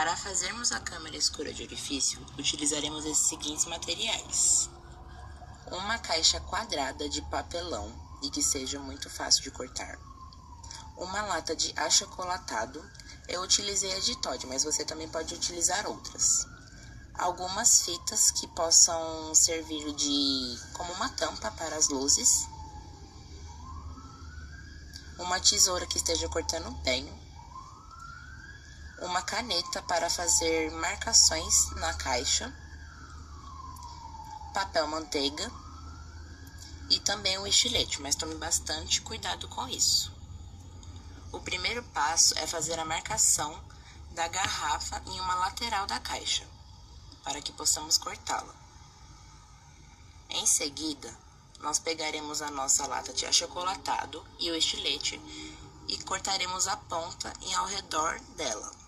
Para fazermos a câmera escura de orifício, utilizaremos esses seguintes materiais: uma caixa quadrada de papelão e que seja muito fácil de cortar, uma lata de achocolatado. Eu utilizei a de Todd, mas você também pode utilizar outras. Algumas fitas que possam servir de como uma tampa para as luzes. Uma tesoura que esteja cortando bem uma caneta para fazer marcações na caixa, papel manteiga e também o estilete, mas tome bastante cuidado com isso. O primeiro passo é fazer a marcação da garrafa em uma lateral da caixa, para que possamos cortá-la. Em seguida, nós pegaremos a nossa lata de achocolatado e o estilete e cortaremos a ponta em ao redor dela.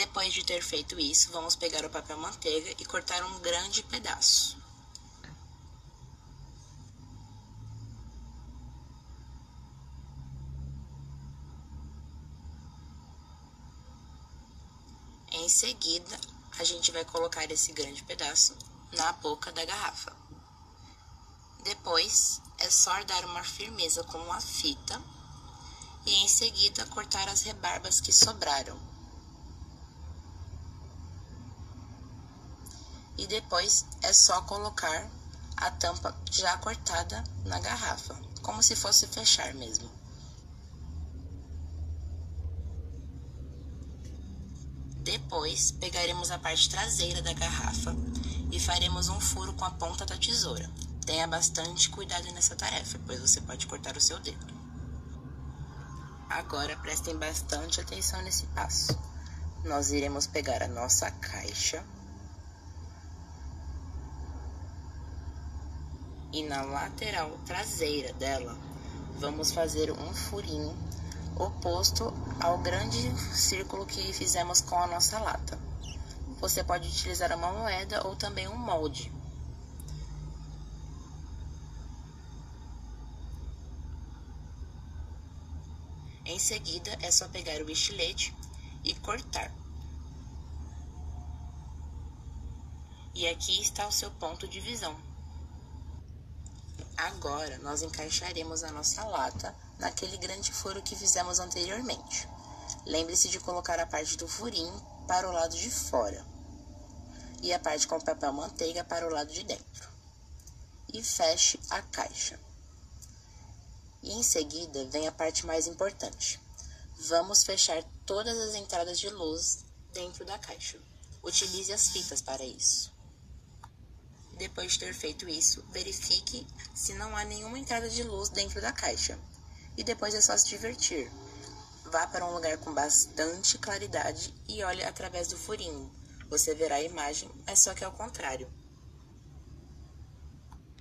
Depois de ter feito isso, vamos pegar o papel manteiga e cortar um grande pedaço. Em seguida, a gente vai colocar esse grande pedaço na boca da garrafa. Depois, é só dar uma firmeza com a fita e em seguida cortar as rebarbas que sobraram. E depois é só colocar a tampa já cortada na garrafa, como se fosse fechar mesmo. Depois, pegaremos a parte traseira da garrafa e faremos um furo com a ponta da tesoura. Tenha bastante cuidado nessa tarefa, pois você pode cortar o seu dedo. Agora, prestem bastante atenção nesse passo. Nós iremos pegar a nossa caixa e na lateral traseira dela vamos fazer um furinho oposto ao grande círculo que fizemos com a nossa lata. Você pode utilizar uma moeda ou também um molde. Em seguida, é só pegar o estilete e cortar. E aqui está o seu ponto de visão. Agora, nós encaixaremos a nossa lata naquele grande furo que fizemos anteriormente. Lembre-se de colocar a parte do furinho para o lado de fora e a parte com papel manteiga para o lado de dentro. E feche a caixa. E em seguida vem a parte mais importante. Vamos fechar todas as entradas de luz dentro da caixa. Utilize as fitas para isso. Depois de ter feito isso, verifique se não há nenhuma entrada de luz dentro da caixa. E depois é só se divertir. Vá para um lugar com bastante claridade e olhe através do furinho. Você verá a imagem, é só que ao contrário.